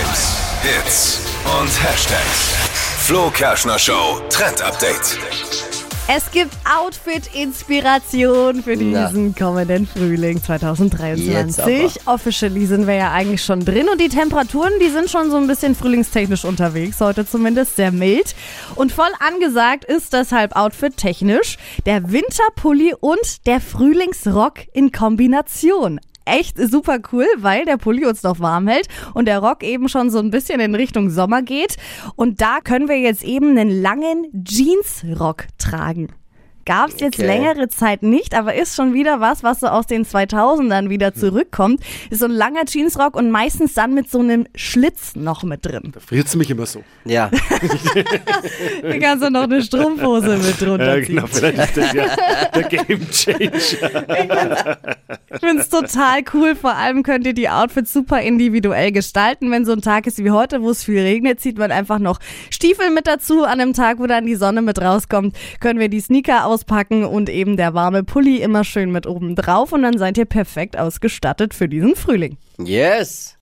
Hypes, Hits und Hashtags. Flo Kerschner Show Trend Update. Es gibt Outfit-Inspiration für diesen kommenden Frühling Jetzt 2023. Officially sind wir ja eigentlich schon drin und die Temperaturen, die sind schon so ein bisschen frühlingstechnisch unterwegs, heute zumindest sehr mild. Und voll angesagt ist deshalb Outfit-technisch der Winterpulli und der Frühlingsrock in Kombination echt super cool, weil der Pulli uns noch warm hält und der Rock eben schon so ein bisschen in Richtung Sommer geht. Und da können wir jetzt eben einen langen Jeansrock tragen. Gab es jetzt Okay. längere Zeit nicht, aber ist schon wieder was, was so aus den 2000ern wieder zurückkommt. Ist so ein langer Jeansrock und meistens dann mit so einem Schlitz noch mit drin. Friert's mich immer so. Ja, Da kannst du noch eine Strumpfhose mit drunter Ja, ziehen. genau, vielleicht ist das ja der Game Changer. Ich finde es total cool. Vor allem könnt ihr die Outfits super individuell gestalten. Wenn so ein Tag ist wie heute, wo es viel regnet, zieht man einfach noch Stiefel mit dazu. An einem Tag, wo dann die Sonne mit rauskommt, können wir die Sneaker auspacken und eben der warme Pulli immer schön mit oben drauf. Und dann seid ihr perfekt ausgestattet für diesen Frühling. yes.